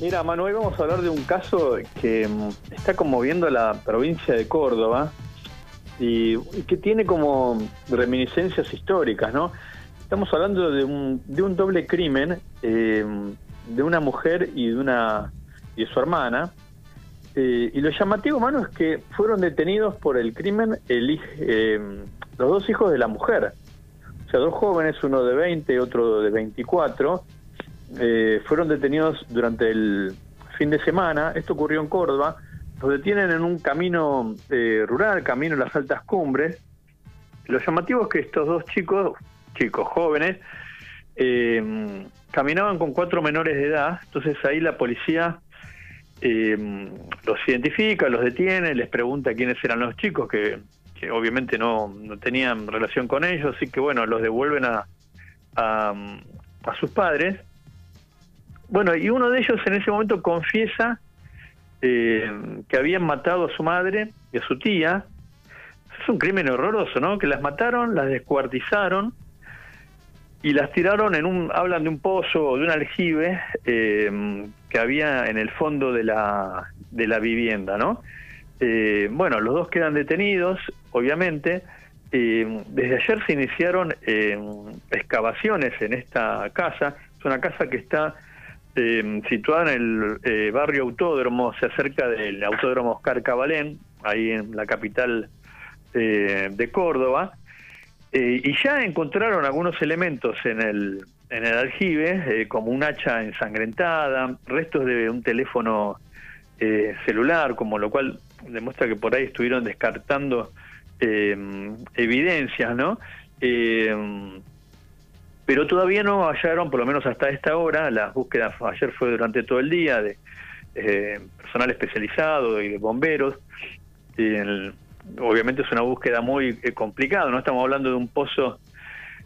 Mira, Manuel, vamos a hablar de un caso que mm, está conmoviendo la provincia de Córdoba y, que tiene como reminiscencias históricas, ¿no? Estamos hablando de un, de un doble crimen eh, de una mujer y de una y de su hermana. Eh, y lo llamativo, mano, es que fueron detenidos por el crimen el, eh, los dos hijos de la mujer. O sea, dos jóvenes, uno de 20 y otro de 24 eh, fueron detenidos durante el fin de semana. Esto ocurrió en Córdoba. Los detienen en un camino eh, rural, camino a las altas cumbres. Lo llamativo es que estos dos chicos, chicos jóvenes, eh, caminaban con cuatro menores de edad. Entonces ahí la policía los identifica, los detiene, les pregunta quiénes eran los chicos, que, obviamente no, no, tenían relación con ellos, así que bueno, los devuelven a, a, a sus padres bueno, y uno de ellos en ese momento confiesa eh, que habían matado a su madre y a su tía. Es un crimen horroroso, ¿no? Que las mataron, las descuartizaron y las tiraron en un, hablan de un pozo o de un aljibe eh, que había en el fondo de la, de la vivienda, ¿no? Eh, bueno, los dos quedan detenidos, obviamente. desde ayer se iniciaron excavaciones en esta casa. Es una casa que está eh, situada en el eh, barrio Autódromo, se acerca del Autódromo Oscar Cabalén, ahí en la capital eh, de Córdoba, y ya encontraron algunos elementos en el, en el aljibe, como un hacha ensangrentada, restos de un teléfono celular, como lo cual demuestra que por ahí estuvieron descartando evidencias, ¿no? Pero todavía no hallaron, por lo menos hasta esta hora, las búsquedas ayer fue durante todo el día de eh, personal especializado y de bomberos. obviamente es una búsqueda muy eh, complicada, no estamos hablando de un pozo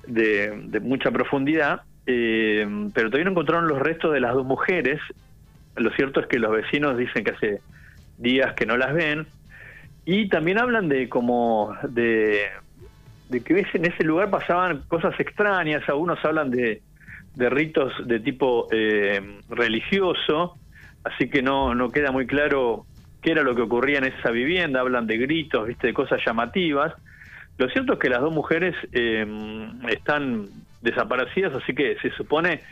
de, mucha profundidad, eh, pero todavía no encontraron los restos de las dos mujeres. Lo cierto es que los vecinos dicen que hace días que no las ven y también hablan de como de de que en ese lugar pasaban cosas extrañas, algunos hablan de, de ritos de tipo eh, religioso, así que no, no queda muy claro qué era lo que ocurría en esa vivienda, hablan de gritos, viste, de cosas llamativas. Lo cierto es que las dos mujeres eh, están desaparecidas, así que se supone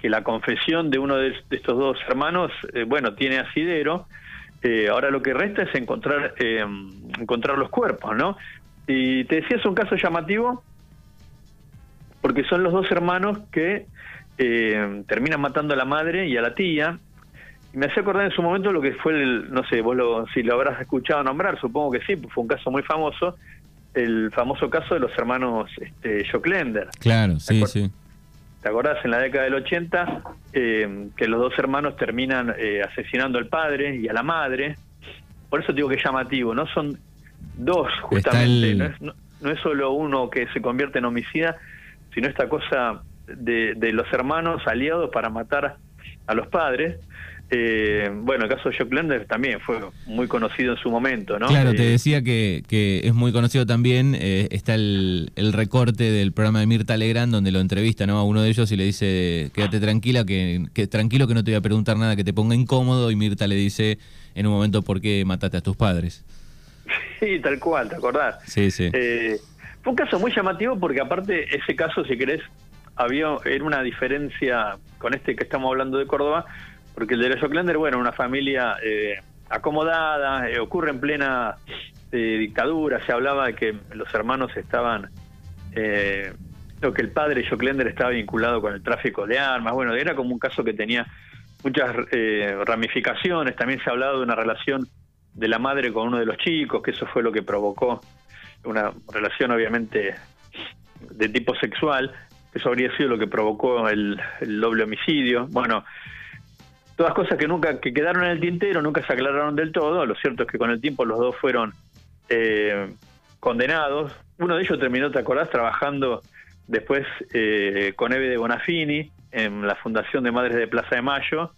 que la confesión de uno de, estos dos hermanos, eh, bueno, tiene asidero. ahora lo que resta es encontrar encontrar los cuerpos, ¿no? Y te decía, es un caso llamativo porque son los dos hermanos que eh, terminan matando a la madre y a la tía. Y me hacía acordar en su momento lo que fue el, no sé, vos lo, si lo habrás escuchado nombrar, supongo que sí, pues fue un caso muy famoso, el famoso caso de los hermanos este, Joclender. Claro, sí, sí. ¿Te acordás en la década del 80 eh, que los dos hermanos terminan eh, asesinando al padre y a la madre? Por eso digo que es llamativo, ¿no? Son dos, justamente. No, es, solo uno que se convierte en homicida, sino esta cosa de, los hermanos aliados para matar a los padres. Eh, bueno, el caso de Jock Lender también fue muy conocido en su momento, ¿no? Claro, te eh, decía que, que, es muy conocido también. Eh, está el, el, recorte del programa de Mirta Legrand donde lo entrevista ¿no? a uno de ellos y le dice: Quédate tranquila, que, que tranquilo que no te voy a preguntar nada que te ponga incómodo. Y Mirta le dice en un momento: ¿Por qué mataste a tus padres? Sí, tal cual, ¿te acordás? Sí, sí. Eh, fue un caso muy llamativo porque aparte ese caso, si querés, había era una diferencia con este que estamos hablando de Córdoba, porque el de la Joclander, bueno, una familia eh, acomodada, eh, ocurre en plena dictadura, se hablaba de que los hermanos estaban, lo que el padre Joclander estaba vinculado con el tráfico de armas, bueno, era como un caso que tenía muchas ramificaciones, también se ha hablado de una relación de la madre con uno de los chicos, que eso fue lo que provocó una relación obviamente de tipo sexual, eso habría sido lo que provocó el, doble homicidio. Bueno, todas cosas que nunca que quedaron en el tintero, nunca se aclararon del todo. Lo cierto es que con el tiempo los dos fueron eh, condenados. Uno de ellos terminó, ¿te acordás?, trabajando después eh, con Eve de Bonafini en la Fundación de Madres de Plaza de Mayo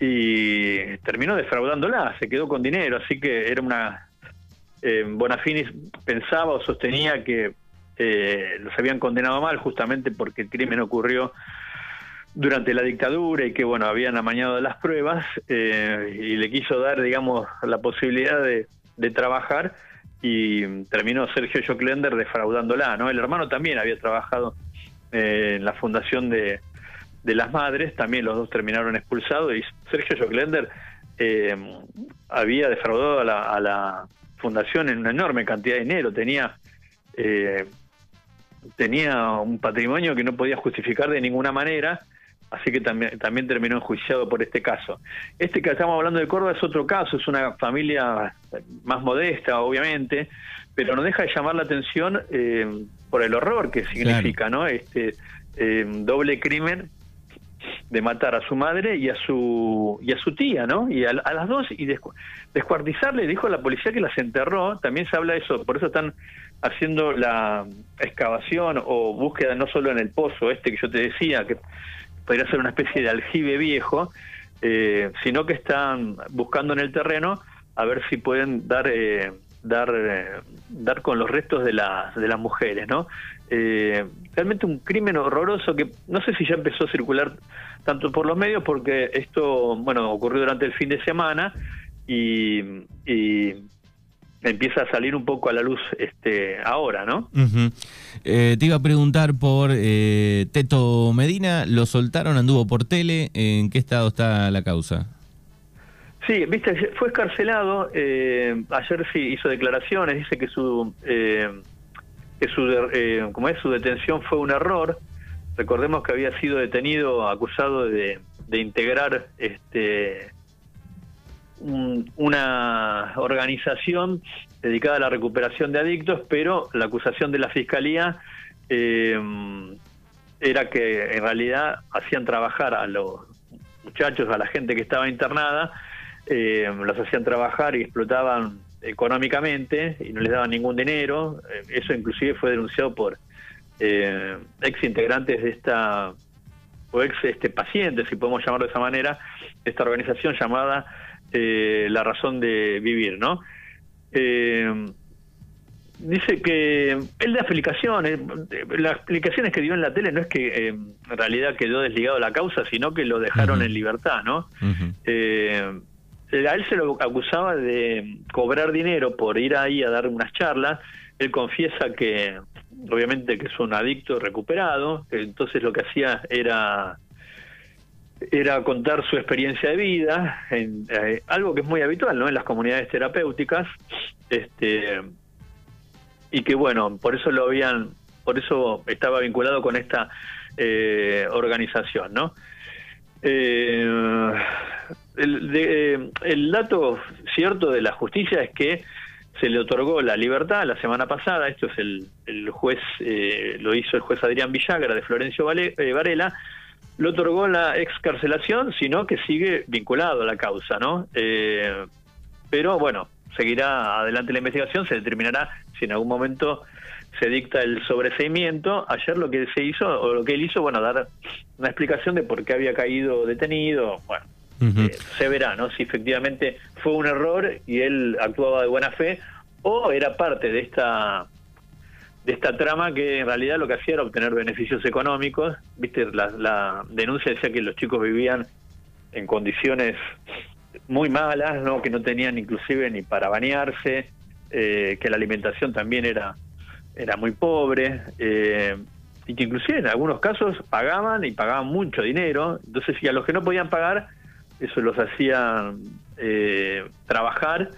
y terminó defraudándola, se quedó con dinero, así que era una... Eh, Bonafini pensaba o sostenía que eh, los habían condenado mal justamente porque el crimen ocurrió durante la dictadura y que, bueno, habían amañado las pruebas eh, y le quiso dar, digamos, la posibilidad de, trabajar y terminó Sergio Joclender defraudándola, ¿no? El hermano también había trabajado eh, en la fundación de, de, las madres, también los dos terminaron expulsados y Sergio Joclender eh, había defraudado a la, a la, fundación en una enorme cantidad de dinero, tenía... Eh, tenía un patrimonio que no podía justificar de ninguna manera así que también, también terminó enjuiciado por este caso. Este que estamos hablando de Córdoba es otro caso, es una familia más modesta, obviamente, pero no deja de llamar la atención eh, por el horror que significa, ¿no? Este eh, doble crimen de matar a su madre y a su y a su tía, ¿no? Y a, las dos y descuartizarle, dijo a la policía que las enterró. También se habla de eso, por eso están haciendo la excavación o búsqueda no solo en el pozo este que yo te decía, que podría ser una especie de aljibe viejo, eh, sino que están buscando en el terreno a ver si pueden dar eh, dar eh, dar con los restos de las de las mujeres, ¿no? Realmente un crimen horroroso que no sé si ya empezó a circular tanto por los medios porque esto bueno ocurrió durante el fin de semana y, y empieza a salir un poco a la luz este ahora, ¿no? Eh, te iba a preguntar por eh, Teto Medina, lo soltaron, anduvo por tele, ¿en qué estado está la causa? Sí, viste, fue escarcelado, eh, ayer sí hizo declaraciones, dice que su, su, como es, su detención fue un error, recordemos que había sido detenido, acusado de, de integrar este una organización dedicada a la recuperación de adictos, pero la acusación de la Fiscalía eh, era que en realidad hacían trabajar a los muchachos, a la gente que estaba internada, eh, los hacían trabajar y explotaban económicamente y no les daban ningún dinero. Eh, eso inclusive fue denunciado por ex integrantes de esta, o ex este, pacientes, si podemos llamarlo de esa manera, de esta organización llamada eh, la razón de vivir, ¿no? Eh, dice que él da explicaciones, las explicaciones que dio en la tele no es que eh, en realidad quedó desligado de la causa, sino que lo dejaron en libertad, ¿no? A él se lo acusaba de cobrar dinero por ir ahí a dar unas charlas, él confiesa que obviamente que es un adicto recuperado, entonces lo que hacía era era contar su experiencia de vida, en, eh, algo que es muy habitual ¿no? en las comunidades terapéuticas, este, y que bueno, por eso lo habían, por eso estaba vinculado con esta eh, organización, ¿no? Eh, el, el, dato cierto de la justicia es que se le otorgó la libertad la semana pasada, esto es el, el juez, lo hizo el juez Adrián Villagra de Florencio Varela, lo otorgó la excarcelación, sino que sigue vinculado a la causa, ¿no? Eh, pero bueno, seguirá adelante la investigación, se determinará si en algún momento se dicta el sobreseimiento. Ayer lo que se hizo, o lo que él hizo, bueno, dar una explicación de por qué había caído detenido, bueno, eh, se verá, ¿no? Si efectivamente fue un error y él actuaba de buena fe o era parte de esta de esta trama que en realidad lo que hacía era obtener beneficios económicos. Viste, la, denuncia decía que los chicos vivían en condiciones muy malas, ¿no? que no tenían inclusive ni para bañarse, eh, que la alimentación también era, era muy pobre, eh, y que inclusive en algunos casos pagaban y pagaban mucho dinero. Entonces, si a los que no podían pagar, eso los hacía eh, trabajar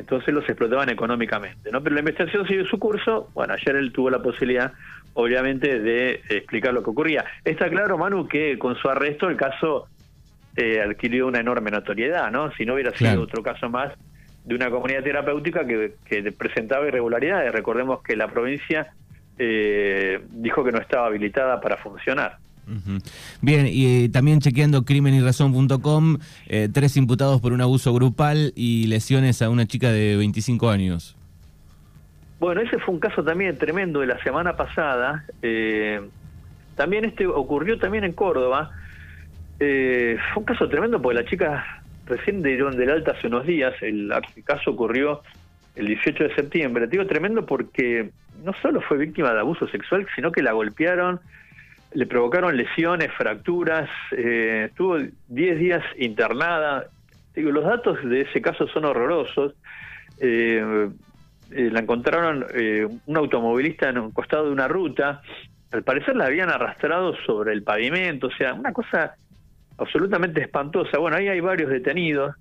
entonces los explotaban económicamente, ¿no? Pero la investigación sigue su curso, bueno, ayer él tuvo la posibilidad, obviamente, de explicar lo que ocurría. Está claro, Manu, que con su arresto el caso eh, adquirió una enorme notoriedad, ¿no? Si no hubiera sido otro caso más de una comunidad terapéutica que, que presentaba irregularidades. Recordemos que la provincia eh, dijo que no estaba habilitada para funcionar. Bien, y eh, también chequeando crimenyrazón.com, eh, tres imputados por un abuso grupal y lesiones a una chica de 25 años. Bueno, ese fue un caso también tremendo de la semana pasada. Eh, también este ocurrió también en Córdoba. fue un caso tremendo porque la chica recién dieron del alta hace unos días. El, caso ocurrió el 18 de septiembre. digo tremendo porque no solo fue víctima de abuso sexual, sino que la golpearon, le provocaron lesiones, fracturas, eh, estuvo 10 días internada. Digo, los datos de ese caso son horrorosos. Eh, eh, la encontraron un automovilista en un costado de una ruta. Al parecer la habían arrastrado sobre el pavimento, o sea, una cosa absolutamente espantosa. Bueno, ahí hay varios detenidos.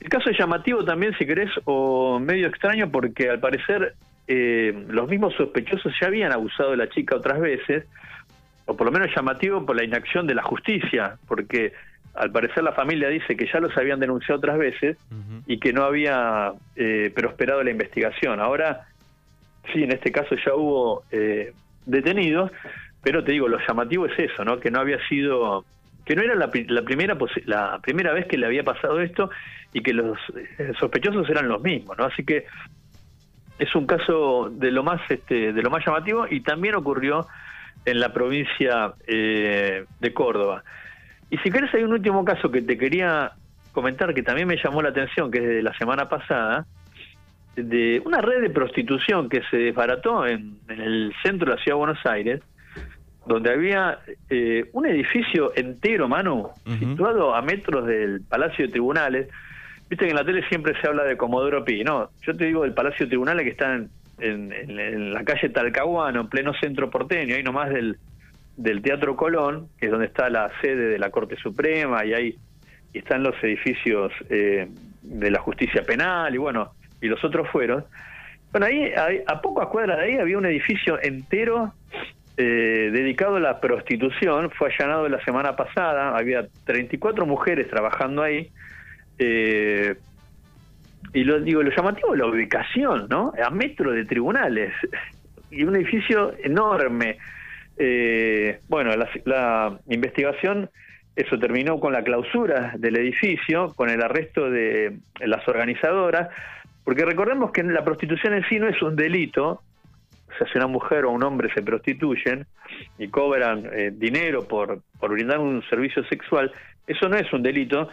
El caso es llamativo también, si querés, o medio extraño, porque al parecer los mismos sospechosos ya habían abusado de la chica otras veces o por lo menos llamativo por la inacción de la justicia, porque al parecer la familia dice que ya los habían denunciado otras veces y que no había eh, prosperado la investigación. Ahora, sí, en este caso ya hubo eh, detenidos, pero te digo, lo llamativo es eso, ¿no? Que no había sido, que no era la, primera la primera vez que le había pasado esto y que los eh, sospechosos eran los mismos, ¿no? Así que es un caso de lo más, este, de lo más llamativo y también ocurrió en la provincia eh, de Córdoba. Y si querés, hay un último caso que te quería comentar que también me llamó la atención, que es de la semana pasada, de una red de prostitución que se desbarató en, el centro de la ciudad de Buenos Aires, donde había eh, un edificio entero, Manu, situado a metros del Palacio de Tribunales. Viste que en la tele siempre se habla de Comodoro Pi, ¿no? Yo te digo del Palacio de Tribunales que está en, en, la calle Talcahuano, en pleno centro porteño, ahí nomás del, del Teatro Colón, que es donde está la sede de la Corte Suprema, y ahí están los edificios eh, de la justicia penal, y bueno, y los otros fueron. Bueno, ahí, a pocas cuadras de ahí había un edificio entero eh, dedicado a la prostitución, fue allanado la semana pasada, había 34 mujeres trabajando ahí, eh, y lo digo, lo llamativo es la ubicación, ¿no? A metro de tribunales y un edificio enorme. Eh, bueno, la, investigación, eso terminó con la clausura del edificio, con el arresto de las organizadoras, porque recordemos que la prostitución en sí no es un delito, o sea, si una mujer o un hombre se prostituyen y cobran eh, dinero por, por brindar un servicio sexual, eso no es un delito,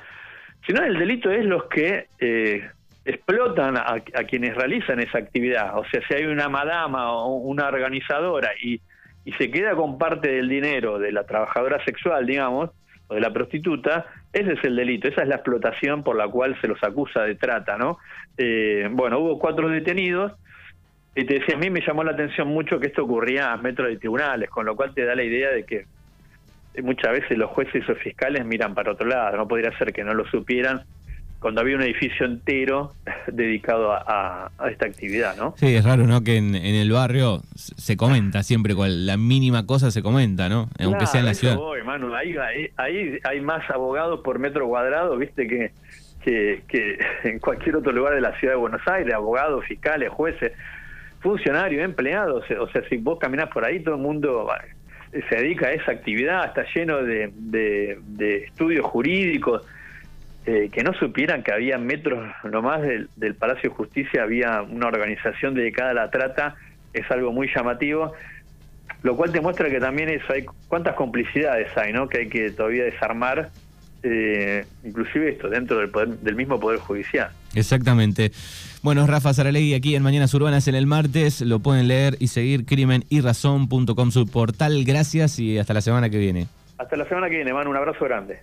sino el delito es los que eh, explotan a, quienes realizan esa actividad. O sea, si hay una madama o una organizadora y, y se queda con parte del dinero de la trabajadora sexual, digamos, o de la prostituta, ese es el delito, esa es la explotación por la cual se los acusa de trata, ¿no? Eh, bueno, hubo cuatro detenidos, y te decía, a mí me llamó la atención mucho que esto ocurría a metros de tribunales, con lo cual te da la idea de que muchas veces los jueces o fiscales miran para otro lado, no podría ser que no lo supieran cuando había un edificio entero dedicado a, esta actividad, ¿no? Sí, es raro, ¿no? Que en, el barrio se comenta siempre, cual, la mínima cosa se comenta, ¿no? Aunque sea en la ciudad. Voy, Ahí, ahí, hay más abogados por metro cuadrado, viste, que, que, en cualquier otro lugar de la ciudad de Buenos Aires, abogados, fiscales, jueces, funcionarios, empleados. O sea, si vos caminás por ahí, todo el mundo se dedica a esa actividad, está lleno de, de estudios jurídicos eh, que no supieran que había metros nomás del, del Palacio de Justicia, había una organización dedicada a la trata, es algo muy llamativo, lo cual te muestra que también eso hay cuántas complicidades hay, ¿no? Que hay que todavía desarmar, eh, inclusive esto dentro del, del mismo poder judicial. Exactamente. Bueno, Rafa Saralegui aquí en Mañanas Urbanas en el martes. Lo pueden leer y seguir crimen y razón.com su portal. Gracias y hasta la semana que viene. Hasta la semana que viene, Manu. Un abrazo grande.